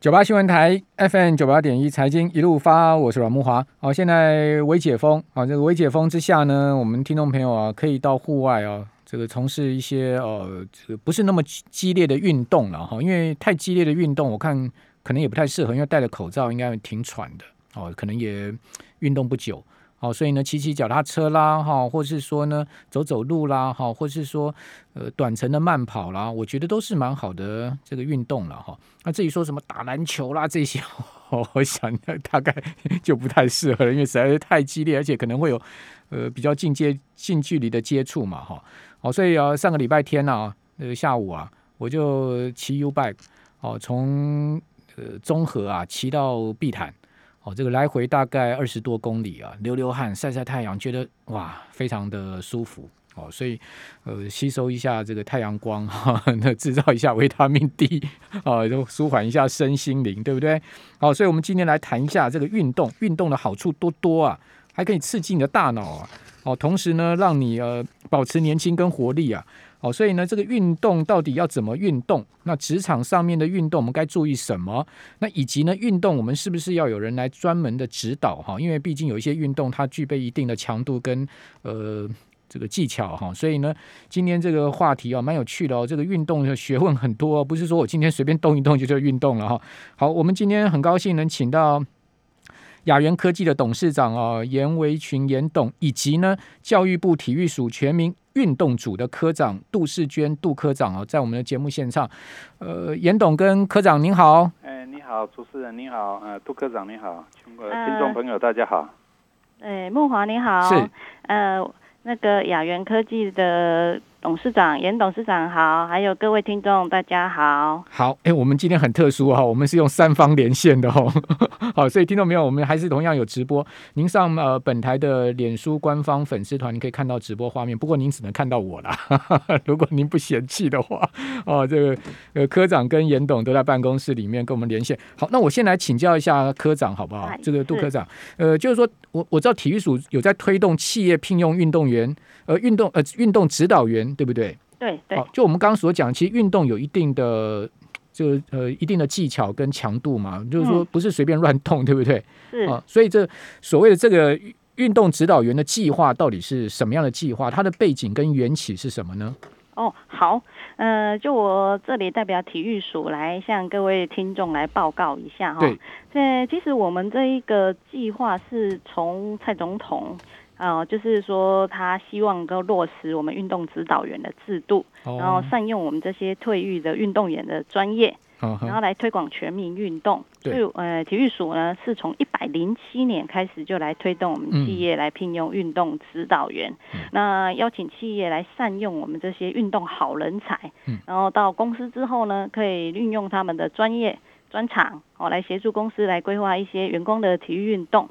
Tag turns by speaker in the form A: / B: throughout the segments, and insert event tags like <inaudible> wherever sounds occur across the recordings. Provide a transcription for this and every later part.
A: 九八新闻台 FM 九八点一财经一路发，我是阮慕华。好，现在微解封，啊，这个微解封之下呢，我们听众朋友啊，可以到户外啊，这个从事一些呃，这个不是那么激烈的运动了哈，因为太激烈的运动，我看可能也不太适合，因为戴着口罩应该挺喘的哦，可能也运动不久。好，所以呢，骑骑脚踏车啦，哈，或是说呢，走走路啦，哈，或是说，呃，短程的慢跑啦，我觉得都是蛮好的这个运动了，哈。那至于说什么打篮球啦这些，<laughs> 我想大概 <laughs> 就不太适合了，因为实在是太激烈，而且可能会有呃比较近接近距离的接触嘛，哈。好，所以啊，上个礼拜天呢，呃，下午啊，我就骑 U bike，哦，从呃中和啊骑到碧潭。哦，这个来回大概二十多公里啊，流流汗、晒晒太阳，觉得哇，非常的舒服哦。所以，呃，吸收一下这个太阳光哈，那制造一下维他命 D <laughs> 啊，就舒缓一下身心灵，对不对？好，所以我们今天来谈一下这个运动，运动的好处多多啊，还可以刺激你的大脑啊，哦，同时呢，让你呃保持年轻跟活力啊。好，所以呢，这个运动到底要怎么运动？那职场上面的运动，我们该注意什么？那以及呢，运动我们是不是要有人来专门的指导？哈，因为毕竟有一些运动它具备一定的强度跟呃这个技巧哈。所以呢，今天这个话题啊，蛮有趣的哦。这个运动的学问很多，不是说我今天随便动一动就叫运动了哈。好，我们今天很高兴能请到。雅元科技的董事长啊，严维群严董，以及呢教育部体育署全民运动组的科长杜世娟杜科长啊，在我们的节目现场。呃，严董跟科长您好。
B: 哎，你好，主持人你好，呃，杜科长你好，全国听众朋友大家好。
C: 哎，木华你好。
A: 是。
C: 呃，那个雅元科技的。董事长严董事长好，还有各位听众大家好。
A: 好，哎，我们今天很特殊哈，我们是用三方连线的哈。<laughs> 好，所以听众朋友，我们还是同样有直播。您上呃本台的脸书官方粉丝团，你可以看到直播画面。不过您只能看到我啦，<laughs> 如果您不嫌弃的话，哦，这个呃科长跟严董都在办公室里面跟我们连线。好，那我先来请教一下科长好不好？这个杜科长，呃，就是说我我知道体育署有在推动企业聘用运动员。呃，运动呃，运动指导员对不对？
C: 对对。好，
A: 就我们刚刚所讲，其实运动有一定的就呃一定的技巧跟强度嘛，就是说不是随便乱动，对不对？
C: 是啊。
A: 所以这所谓的这个运动指导员的计划到底是什么样的计划？它的背景跟缘起是什么呢？
C: 哦，好，呃，就我这里代表体育署来向各位听众来报告一下哈。
A: 对。
C: 这其实我们这一个计划是从蔡总统。哦，就是说他希望能够落实我们运动指导员的制度，然后善用我们这些退役的运动员的专业，然后来推广全民运动。
A: 对，
C: 呃，体育署呢是从一百零七年开始就来推动我们企业来聘用运动指导员，那邀请企业来善用我们这些运动好人才，然后到公司之后呢，可以运用他们的专业。专场哦，来协助公司来规划一些员工的体育运动。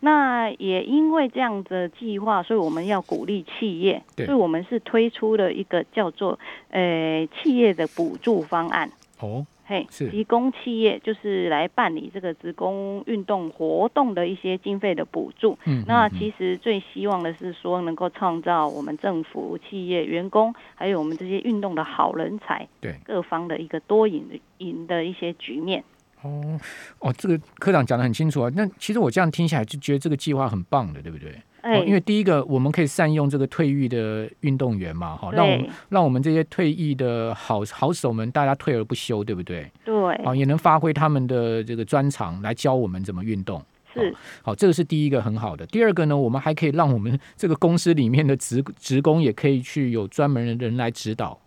C: 那也因为这样的计划，所以我们要鼓励企业，所以我们是推出了一个叫做呃企业的补助方案。
A: 哦。
C: 嘿，提供企业就是来办理这个职工运动活动的一些经费的补助。嗯，那其实最希望的是说，能够创造我们政府、企业、员工，还有我们这些运动的好人才，
A: 对
C: 各方的一个多赢的赢的一些局面。
A: 哦哦，这个科长讲的很清楚啊。那其实我这样听起来就觉得这个计划很棒的，对不对？
C: 哎，
A: 因为第一个，我们可以善用这个退役的运动员嘛，哈，让我们让我们这些退役的好好手们，大家退而不休，对不对？
C: 对，
A: 啊，也能发挥他们的这个专长来教我们怎么运动。
C: 是，
A: 好，这个是第一个很好的。第二个呢，我们还可以让我们这个公司里面的职职工也可以去有专门的人来指导。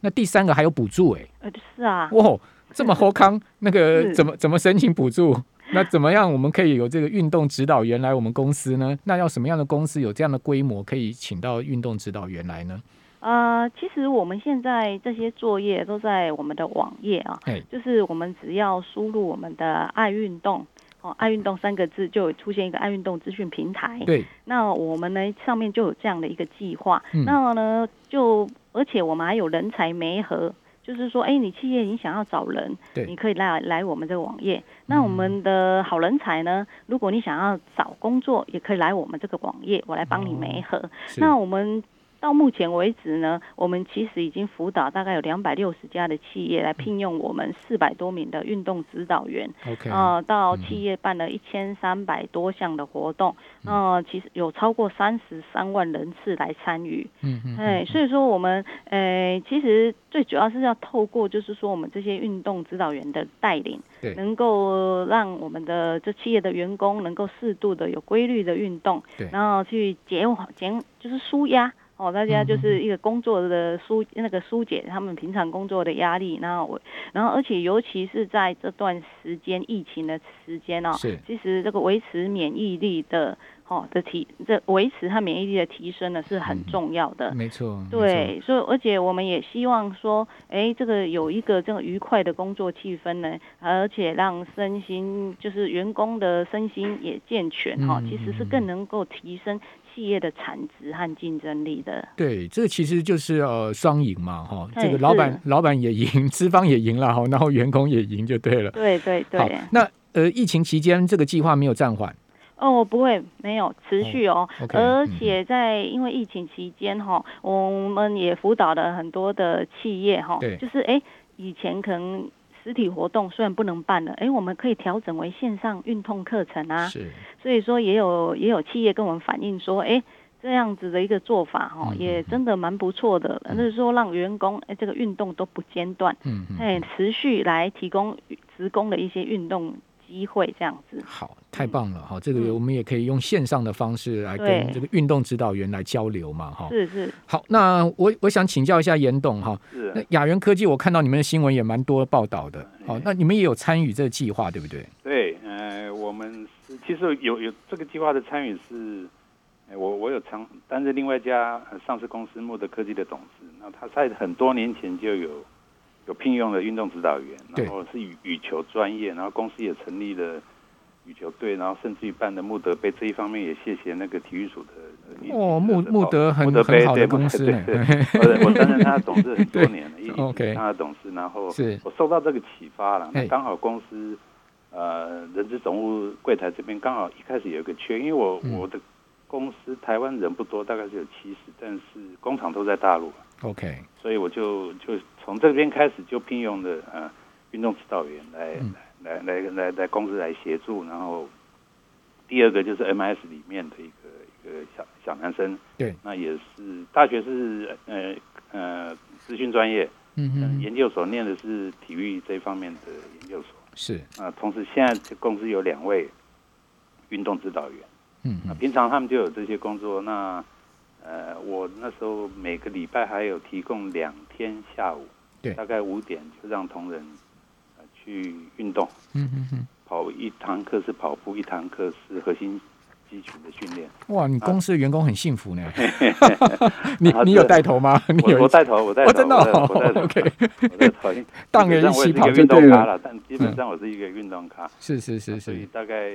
A: 那第三个还有补助，哎，
C: 呃，是啊，
A: 哇，这么好康，那个怎么怎么申请补助？那怎么样？我们可以有这个运动指导员来我们公司呢？那要什么样的公司有这样的规模，可以请到运动指导员来呢？
C: 呃，其实我们现在这些作业都在我们的网页啊，就是我们只要输入我们的“爱运动”哦，“爱运动”三个字，就出现一个“爱运动”资讯平台。
A: 对，
C: 那我们呢上面就有这样的一个计划。那呢，就而且我们还有人才媒合。就是说，哎，你企业你想要找人，你可以来来我们这个网页。那我们的好人才呢？如果你想要找工作，也可以来我们这个网页，我来帮你媒合。那我们到目前为止呢，我们其实已经辅导大概有两百六十家的企业来聘用我们四百多名的运动指导员。
A: OK，
C: 啊，到企业办了一千三百多项的活动，啊，其实有超过三十三万人次来参与。嗯嗯。哎，所以说我们，呃，其实最主要是要透过，就是说我们这些运动指导员的带领，
A: 对，
C: 能够让我们的这企业的员工能够适度的有规律的运动，
A: 对，
C: 然后去减减就是舒压。哦，大家就是一个工作的疏那个疏解他们平常工作的压力，然后我，然后而且尤其是在这段时间疫情的时间哦，
A: 是，
C: 其实这个维持免疫力的哦的提，这维持它免疫力的提升呢是很重要的，
A: 没错，
C: 对，所以而且我们也希望说，哎，这个有一个这个愉快的工作气氛呢，而且让身心就是员工的身心也健全哈，其实是更能够提升。企业的产值和竞争力的，
A: 对，这个其实就是呃双赢嘛，哈，这个老板老板也赢，<laughs> 资方也赢了，哈，然后员工也赢就对了。
C: 对对对。
A: 那呃，疫情期间这个计划没有暂缓？
C: 哦，不会，没有持续哦。而且在因为疫情期间哈，我们也辅导了很多的企业哈，就是哎，以前可能。实体活动虽然不能办了，哎，我们可以调整为线上运动课程啊。
A: 是，
C: 所以说也有也有企业跟我们反映说，哎，这样子的一个做法哈，也真的蛮不错的。那是说让员工哎这个运动都不间断，嗯嗯，哎，持续来提供职工的一些运动。机会这样子，
A: 好，太棒了哈！这个我们也可以用线上的方式来跟这个运动指导员来交流嘛，哈。
C: 是是。
A: 好，那我我想请教一下严董哈。
B: 是。
A: 那雅元科技，我看到你们的新闻也蛮多报道的。好，那你们也有参与这个计划，对不对？
B: 对，呃，我们其实有有这个计划的参与是，我我有参担任另外一家上市公司莫德科技的董事，那他在很多年前就有。有聘用了运动指导员，然后是羽羽球专业，然后公司也成立了羽球队，然后甚至于办的穆德杯这一方面也谢谢那个体育署的。
A: 哦，穆穆德很很好的公司，
B: 对，我担任他的董事 <laughs> 很多年了，一直他的董事，然后我受到这个启发了，那刚好公司呃人资总务柜台这边刚好一开始有一个缺，因为我我的公司台湾人不多，大概是有七十，但是工厂都在大陆。
A: OK，
B: 所以我就就从这边开始就聘用的呃运动指导员来来来来来公司来协助，然后第二个就是 MS 里面的一个一个小小男生，
A: 对，
B: 那也是大学是呃呃资讯专业，嗯嗯，研究所念的是体育这方面的研究所，
A: 是。
B: 啊，同时现在公司有两位运动指导员，嗯那，平常他们就有这些工作，那。呃，我那时候每个礼拜还有提供两天下午，
A: 对，
B: 大概五点就让同仁呃去运动，嗯嗯嗯，跑一堂课是跑步，一堂课是核心。基础的训练
A: 哇！你公司的员工很幸福呢。<laughs> <laughs> 你你有带头吗？你有
B: 我带头，我带头，
A: 真的。
B: OK，我带头。
A: 当然 <laughs> 一起跑
B: 运动咖了，但基本上我是一个运动咖。
A: 是是是是。
B: 所以大概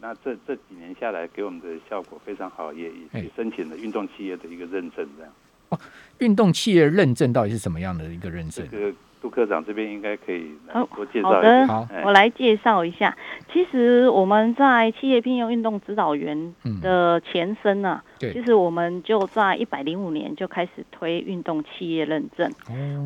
B: 那这这几年下来，给我们的效果非常好，也也申请了运动企业的一个认证，这样。
A: 哦，运动企业认证到底是什么样的一个认证？
B: 这个。杜科长这边应该可以多介绍一下。
C: 好的，我来介绍一下。其实我们在企业聘用运动指导员的前身呢，其实我们就在一百零五年就开始推运动企业认证。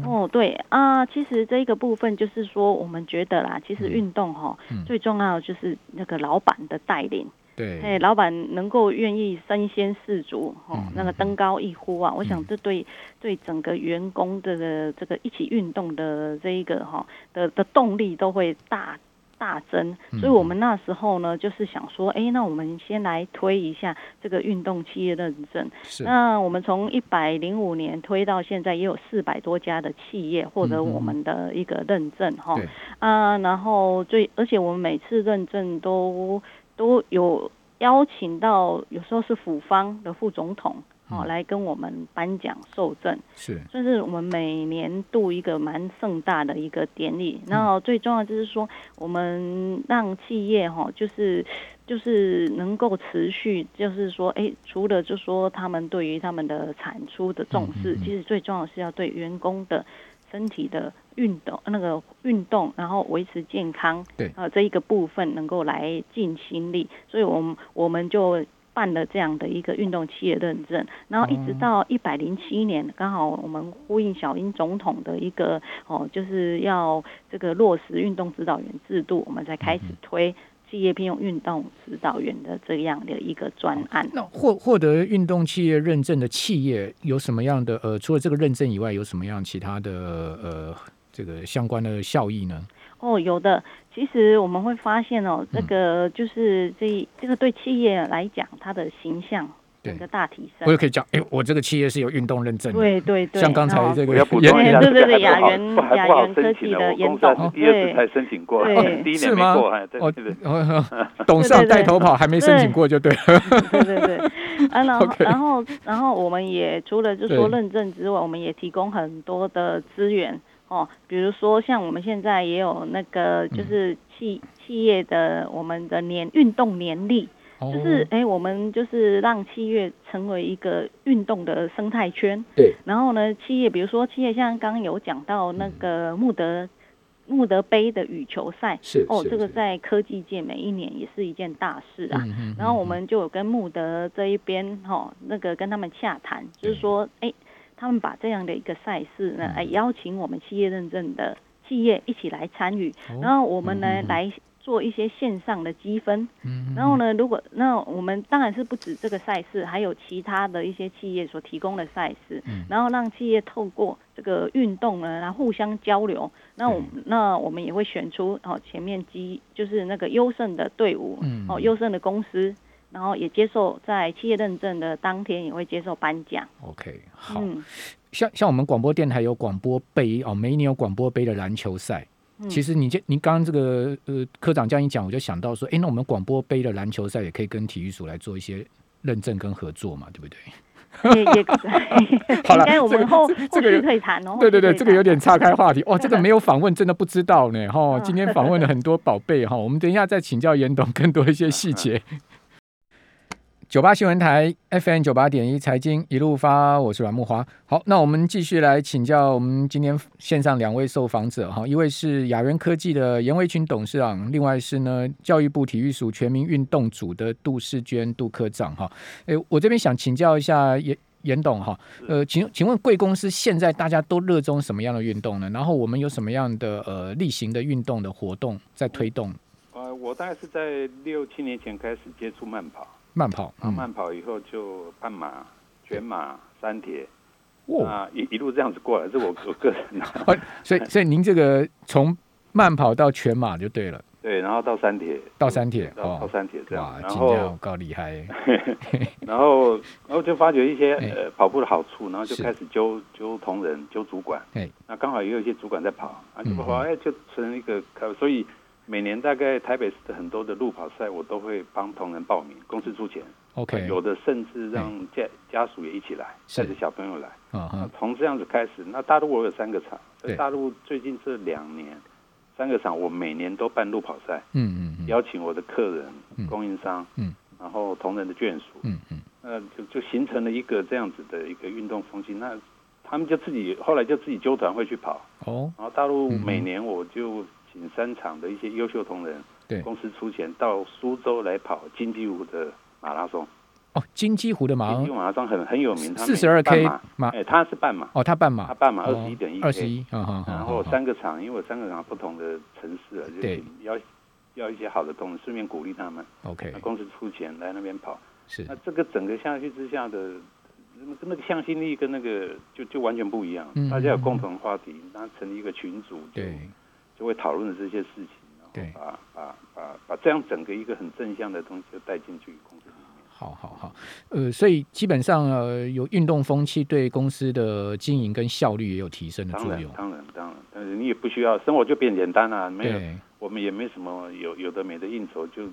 C: 哦，对啊，其实这个部分就是说，我们觉得啦，其实运动哈，最重要的就是那个老板的带领。
A: 对，
C: 哎，老板能够愿意身先士卒，哦，那个登高一呼啊，我想这对对整个员工的这个一起运动的这一个哈的的动力都会大大增。所以我们那时候呢，就是想说，哎，那我们先来推一下这个运动企业认证。
A: 是。
C: 那我们从一百零五年推到现在，也有四百多家的企业获得我们的一个认证，哈。啊，然后最而且我们每次认证都。都有邀请到，有时候是府方的副总统哦，来跟我们颁奖受赠，
A: 是，
C: 这是我们每年度一个蛮盛大的一个典礼。然后最重要就是说，我们让企业哈，就是就是能够持续，就是说，哎，除了就说他们对于他们的产出的重视，其实最重要是要对员工的。身体的运动，那个运动，然后维持健康，
A: 对，
C: 啊，这一个部分能够来尽心力，所以，我们我们就。办了这样的一个运动企业认证，然后一直到一百零七年，刚好我们呼应小英总统的一个哦，就是要这个落实运动指导员制度，我们才开始推企业聘用运动指导员的这样的一个专案。
A: 那获获得运动企业认证的企业有什么样的呃，除了这个认证以外，有什么样其他的呃这个相关的效益呢？
C: 哦，有的。其实我们会发现哦，这个就是这这个对企业来讲，它的形象整个大提升。
A: 我也可以讲，哎，我这个企业是有运动认证。
C: 对对对。
A: 像刚才这个，
B: 对对
C: 对对，雅元雅元科技的严董，
B: 第二次才申请过，<laughs> 第一年没过，哦，<laughs>
A: 董事长带头跑，还没申请过就对了。
C: 对对对。啊，然后然后然后我们也除了就说认证之外，我们也提供很多的资源。哦，比如说像我们现在也有那个，就是企企业的我们的年运动年历，就是哎，我们就是让企业成为一个运动的生态圈。
A: 对。
C: 然后呢，企业比如说企业像刚刚有讲到那个穆德穆德杯的羽球赛，
A: 是
C: 哦，这个在科技界每一年也是一件大事啊。嗯然后我们就有跟穆德这一边哈，那个跟他们洽谈，就是说哎。他们把这样的一个赛事呢，哎，邀请我们企业认证的企业一起来参与，然后我们呢来做一些线上的积分。嗯，然后呢，如果那我们当然是不止这个赛事，还有其他的一些企业所提供的赛事，嗯然后让企业透过这个运动呢然后互相交流。那我那我们也会选出哦前面积就是那个优胜的队伍，哦优胜的公司。然后也接受在企业认证的当天也会接受颁奖。
A: OK，好，像像我们广播电台有广播杯哦，每一年有广播杯的篮球赛。其实你这您刚刚这个呃科长这样一讲，我就想到说，哎，那我们广播杯的篮球赛也可以跟体育署来做一些认证跟合作嘛，对不对？
C: 也 <laughs> 也可以。好了，我们后这个可以谈哦。
A: 对对对，这个有点岔开话题。哇，<laughs> 这个没有访问，真的不知道呢。哈，今天访问了很多宝贝哈，我们等一下再请教严董更多一些细节。九八新闻台 FM 九八点一财经一路发，我是阮木华。好，那我们继续来请教我们今天线上两位受访者哈，一位是雅元科技的严维群董事长，另外是呢教育部体育署全民运动组的杜世娟杜科长哈。诶，我这边想请教一下严严董哈，呃，请请问贵公司现在大家都热衷什么样的运动呢？然后我们有什么样的呃例行的运动的活动在推动？
B: 呃，我大概是在六七年前开始接触慢跑。
A: 慢跑，
B: 啊，慢跑以后就半马、全马、三铁，啊，一一路这样子过来，这我我个人。<laughs>
A: 所以，所以您这个从慢跑到全马就对了。
B: 对，然后到三铁，
A: 到三铁，
B: 到三铁这样。
A: 然后够厉害。<laughs>
B: 然后，然后就发觉一些呃跑步的好处，然后就开始揪揪同仁、揪主管。哎那刚好也有一些主管在跑，啊，就跑哎就成一个，所以。每年大概台北市的很多的路跑赛，我都会帮同仁报名，公司出钱。
A: OK，
B: 有的甚至让家家属也一起来，带着小朋友来。啊从这样子开始，那大陆我有三个厂，大陆最近这两年，三个厂我每年都办路跑赛。嗯嗯邀请我的客人、供应商，嗯，然后同仁的眷属，嗯嗯，那就就形成了一个这样子的一个运动风气。那他们就自己后来就自己纠团会去跑。哦，然后大陆每年我就。请三场的一些优秀同仁，
A: 对
B: 公司出钱到苏州来跑金鸡湖的马拉松。
A: 哦，金鸡湖的马，
B: 金鸡马拉松很很有名，
A: 四十二 K 马，
B: 哎，他是半马。
A: 哦，他半马，
B: 他半马二十一点一，
A: 二十一，
B: 然后三个场，因为三个场不同的城市啊，
A: 就
B: 要要一些好的东西，顺便鼓励他们。
A: OK，
B: 那公司出钱来那边跑，
A: 是。
B: 那这个整个下去之下的，跟那个向心力跟那个就就完全不一样。大家有共同话题，那成立一个群组，
A: 对。
B: 就会讨论这些事情，然后把把把把这样整个一个很正向的东西就带进去公司里面。
A: 好好好，呃，所以基本上呃，有运动风气对公司的经营跟效率也有提升的作用。
B: 当然当然，但是你也不需要生活就变简单了，没有。我们也没什么有有的没的应酬，就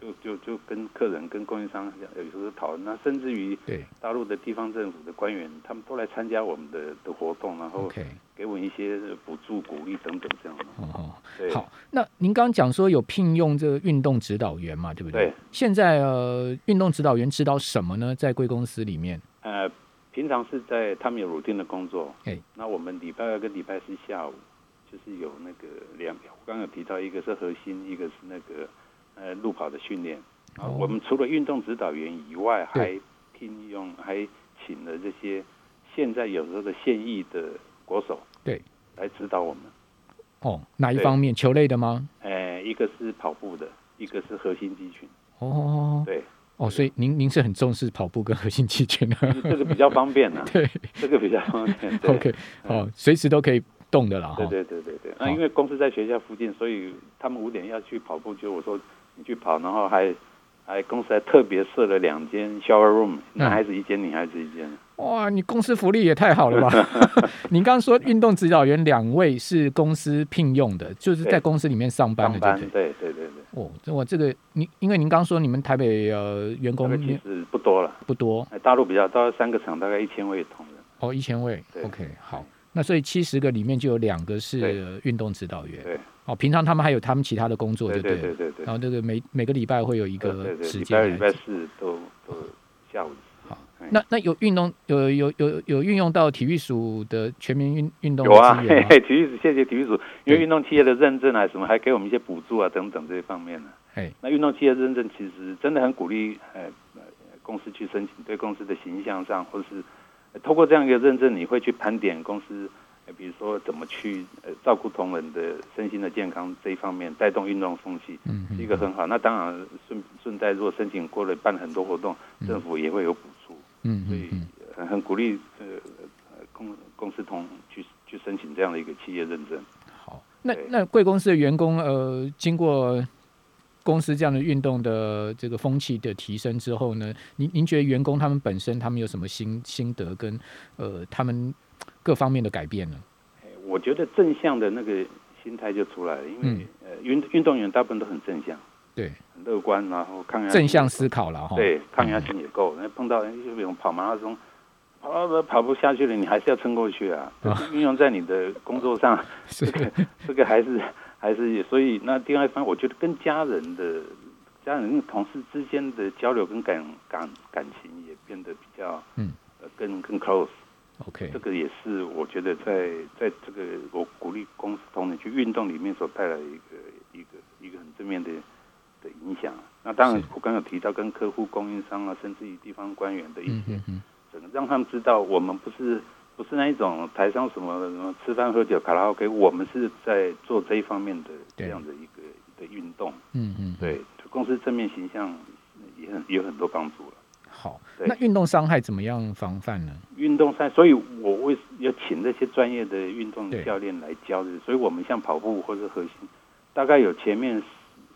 B: 就就就跟客人、跟供应商有时候讨论，那甚至于大陆的地方政府的官员，他们都来参加我们的的活动，然后给我们一些补助、鼓励等等这样的。
A: 好，那您刚刚讲说有聘用这个运动指导员嘛，对不对？
B: 对。
A: 现在呃，运动指导员指导什么呢？在贵公司里面？
B: 呃，平常是在他们有 routine 的工作，哎，那我们礼拜二跟礼拜四下午。就是有那个两，我刚刚有提到，一个是核心，一个是那个呃路跑的训练。啊，我们除了运动指导员以外，还聘用还请了这些现在有时候的现役的国手，
A: 对，
B: 来指导我们。
A: 哦，哪一方面？球类的吗？
B: 哎，一个是跑步的，一个是核心肌群。
A: 哦，
B: 对。
A: 哦，所以您您是很重视跑步跟核心肌群的，
B: 这个比较方便啊。<laughs>
A: 对，
B: 这个比较方便。
A: OK，哦，随时都可以动的啦。
B: 对对对对对。那因为公司在学校附近，所以他们五点要去跑步，就我说你去跑，然后还还公司还特别设了两间 shower room，男孩子一间，女孩子一间。
A: 哇，你公司福利也太好了吧！你刚刚说运动指导员两位是公司聘用的，<laughs> 就是在公司里面上班的，
B: 对对对对对。
A: 哦，我这个你，因为您刚说你们台北呃员工
B: 其实不多了，
A: 不多。
B: 大陆比较到三个厂，大概一千位同仁。
A: 哦，一千位。OK，好。那所以七十个里面就有两个是运动指导员。
B: 对。
A: 哦，平常他们还有他们其他的工作，对
B: 对对对
A: 对。然后这个每每个礼拜会有一个时
B: 间，礼拜礼拜四都都下午。
A: 好那那有运动有有有有运用到体育署的全民运运动
B: 有啊，嘿嘿，体育署谢谢体育署，因为运动企业的认证啊什么，还给我们一些补助啊等等这些方面呢。
A: 哎，
B: 那运动企业认证其实真的很鼓励，呃，公司去申请，对公司的形象上，或是透过这样一个认证，你会去盘点公司，比如说怎么去呃照顾同仁的身心的健康这一方面，带动运动风气，嗯，是一个很好。那当然顺顺带，如果申请过了，办很多活动，政府也会有补助。嗯，所以很很鼓励呃公公司同去去申请这样的一个企业认证。
A: 好，那那贵公司的员工呃，经过公司这样的运动的这个风气的提升之后呢，您您觉得员工他们本身他们有什么心心得跟呃他们各方面的改变呢？
B: 我觉得正向的那个心态就出来了，因为呃运运动员大部分都很正向。
A: 对，
B: 很乐观，然后抗压
A: 正向思考了哈。
B: 对，抗压性也够。那碰到就比如跑马拉松，跑跑不下去了，你还是要撑过去啊。运用在你的工作上，<laughs> 这个这个还是还是所以那第二方，我觉得跟家人的家人、同事之间的交流跟感感感情也变得比较嗯，更更 close。
A: OK，
B: 这个也是我觉得在在这个我鼓励公司同仁去运动里面所带来一个一个一个很正面的。的影响，那当然我刚刚提到跟客户、供应商啊，甚至于地方官员的一些，整个让他们知道我们不是不是那一种台上什么什么吃饭喝酒卡拉 OK，我们是在做这一方面的这样的一个的运动，嗯嗯，对公司正面形象也很有很多帮助了。
A: 好，那运动伤害怎么样防范呢？
B: 运动伤，所以我为要请这些专业的运动教练来教的，所以我们像跑步或者核心，大概有前面。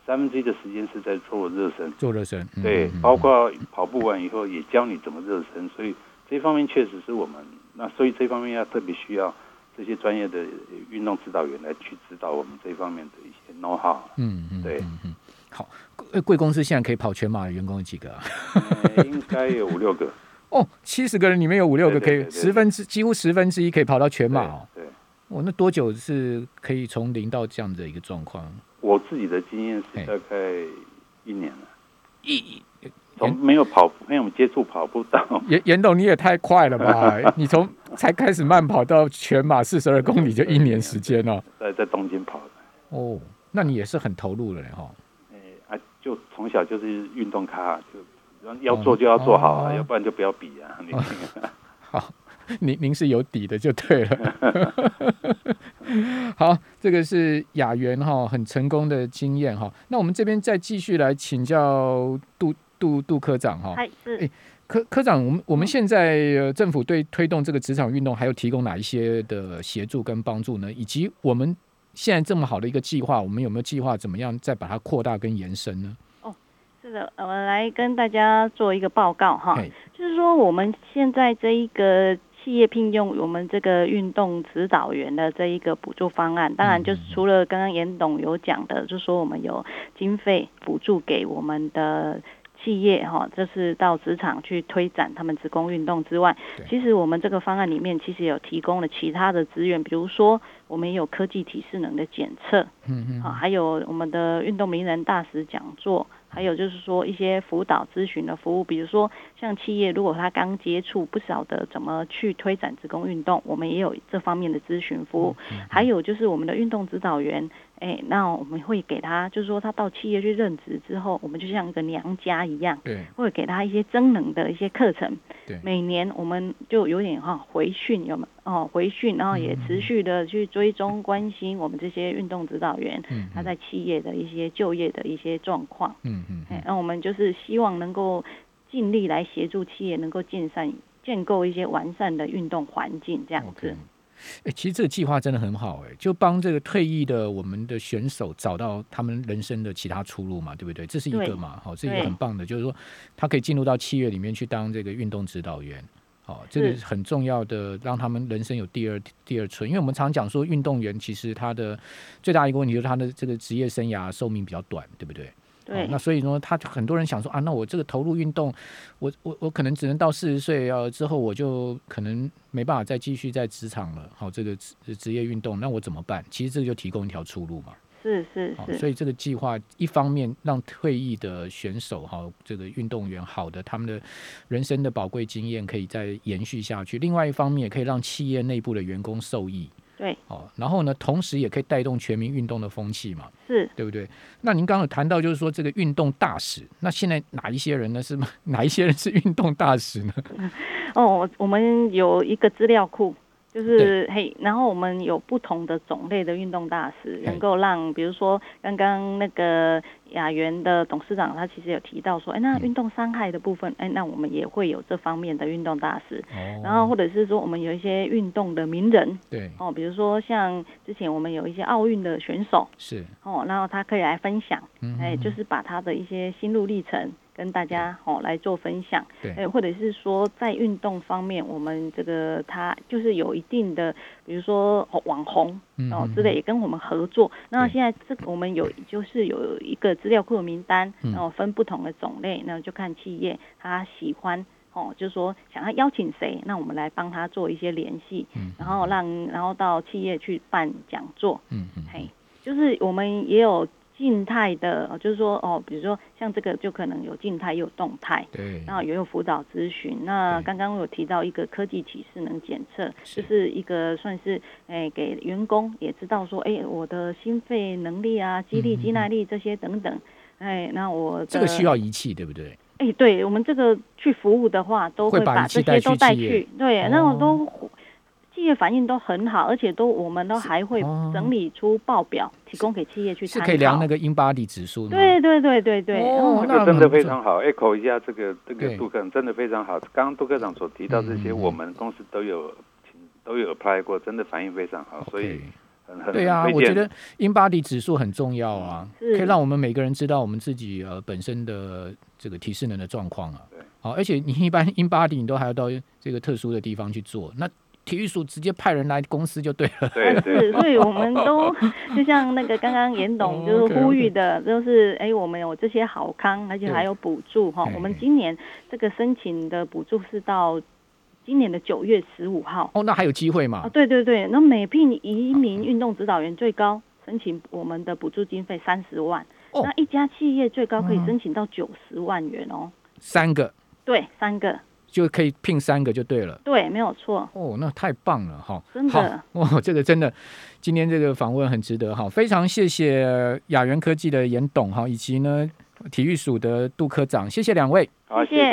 B: 三分之一的时间是在做热身，
A: 做热身，
B: 对，包括跑步完以后也教你怎么热身，所以这方面确实是我们那，所以这方面要特别需要这些专业的运动指导员来去指导我们这方面的一些 know how。嗯嗯，对，嗯嗯
A: 好，贵公司现在可以跑全马的员工有几个啊？
B: 应该有五六个。<laughs>
A: 哦，七十个人里面有五六个可以十分之几乎十分之一可以跑到全马哦。
B: 对，
A: 哦，那多久是可以从零到这样的一个状况？
B: 我自己的经验是大概一年了，
A: 一
B: 从没有跑没有接触跑步到
A: 严严董你也太快了吧！<laughs> 你从才开始慢跑到全马四十二公里就一年时间了，
B: 在在东京跑的
A: 哦，那你也是很投入了哈。
B: 哎啊，就从小就是运动咖，就要做就要做好啊，要不然就不要比啊。<laughs> <laughs>
A: 好，您您是有底的就对了。好，这个是雅园哈，很成功的经验哈。那我们这边再继续来请教杜杜杜科长哈。
C: 是。
A: 科科长，我们我们现在政府对推动这个职场运动，还有提供哪一些的协助跟帮助呢？以及我们现在这么好的一个计划，我们有没有计划怎么样再把它扩大跟延伸呢？
C: 哦，是的，我们来跟大家做一个报告哈，就是说我们现在这一个。企业聘用我们这个运动指导员的这一个补助方案，当然就是除了刚刚严董有讲的，就说我们有经费补助给我们的企业哈，这是到职场去推展他们职工运动之外，其实我们这个方案里面其实有提供了其他的资源，比如说我们也有科技体适能的检测，嗯嗯，啊，还有我们的运动名人大使讲座。还有就是说一些辅导咨询的服务，比如说像企业如果他刚接触不晓得怎么去推展职工运动，我们也有这方面的咨询服务。还有就是我们的运动指导员哎，那我们会给他，就是说他到企业去任职之后，我们就像一个娘家一样，
A: 对，
C: 会给他一些增能的一些课程。
A: 对，
C: 每年我们就有点哈回训，有没哦回训，然后也持续的去追踪关心我们这些运动指导员，嗯，他在企业的一些就业的一些状况，嗯嗯，哎，那我们就是希望能够尽力来协助企业能够建善建构一些完善的运动环境，这样子。
A: 哎，其实这个计划真的很好，哎，就帮这个退役的我们的选手找到他们人生的其他出路嘛，对不对？这是一个嘛，好，这一个很棒的，就是说他可以进入到企业里面去当这个运动指导员，好，这个很重要的，让他们人生有第二第二春。因为我们常讲说，运动员其实他的最大一个问题就是他的这个职业生涯寿命比较短，对不对？
C: 对，
A: 那所以说，他很多人想说啊，那我这个投入运动，我我我可能只能到四十岁呃之后，我就可能没办法再继续在职场了。好，这个职职业运动，那我怎么办？其实这个就提供一条出路嘛。
C: 是是是。
A: 所以这个计划一方面让退役的选手哈，这个运动员好的他们的人生的宝贵经验可以再延续下去；另外一方面也可以让企业内部的员工受益。
C: 对，
A: 哦，然后呢，同时也可以带动全民运动的风气嘛，
C: 是
A: 对不对？那您刚刚有谈到，就是说这个运动大使，那现在哪一些人呢？是 <laughs> 哪一些人是运动大使呢？<laughs>
C: 哦，我们有一个资料库。就是嘿，然后我们有不同的种类的运动大使，能够让，比如说刚刚那个雅园的董事长，他其实有提到说，哎，那运动伤害的部分，哎，那我们也会有这方面的运动大使。哦。然后或者是说，我们有一些运动的名人。
A: 对。
C: 哦，比如说像之前我们有一些奥运的选手。
A: 是。
C: 哦，然后他可以来分享，哎，就是把他的一些心路历程。跟大家哦来做分享，
A: 对，
C: 或者是说在运动方面，我们这个他就是有一定的，比如说网红哦之类，也跟我们合作。那现在这个我们有就是有一个资料库的名单，然后分不同的种类，那就看企业他喜欢哦，就是说想要邀请谁，那我们来帮他做一些联系，然后让然后到企业去办讲座，嗯嗯，嘿，就是我们也有。静态的，就是说哦，比如说像这个就可能有静态，也有动态，
A: 对，
C: 然后也有辅导咨询。那刚刚我有提到一个科技启示能检测，就是一个算是诶给员工也知道说，哎，我的心肺能力啊、肌力、肌耐力这些等等，哎，那我
A: 这个需要仪器对不对？
C: 哎，对我们这个去服务的话，都会把这些都带去，对，那我都。企业反应都很好，而且都我们都还会整理出报表，提供给企业去
A: 参考。是可以量那个 InBody 指数
C: 对对对对对，
B: 哦，那真的非常好。echo 一下这个这个杜科真的非常好。刚刚杜科长所提到这些，我们公司都有都有 apply 过，真的反应非常好，所以
A: 对啊。我觉得 InBody 指数很重要啊，可以让我们每个人知道我们自己呃本身的这个提示能的状况啊。
B: 对，
A: 好，而且你一般 InBody 你都还要到这个特殊的地方去做那。体育署直接派人来公司就对了，
C: 是，所以我们都 <laughs> 就像那个刚刚严董就是呼吁的，就是哎，我们有这些好康，而且还有补助哈。我们今年这个申请的补助是到今年的九月十五号。
A: 哦，那还有机会吗？
C: 对对对，那每聘一名运动指导员最高申请我们的补助经费三十万，那一家企业最高可以申请到九十万元哦。
A: 三个？
C: 对，三个。
A: 就可以聘三个就对了，
C: 对，没有错。
A: 哦，那太棒了哈！
C: 真的，
A: 哇，这个真的，今天这个访问很值得哈，非常谢谢雅园科技的严董哈，以及呢体育署的杜科长，谢谢两位，
B: 好，谢谢。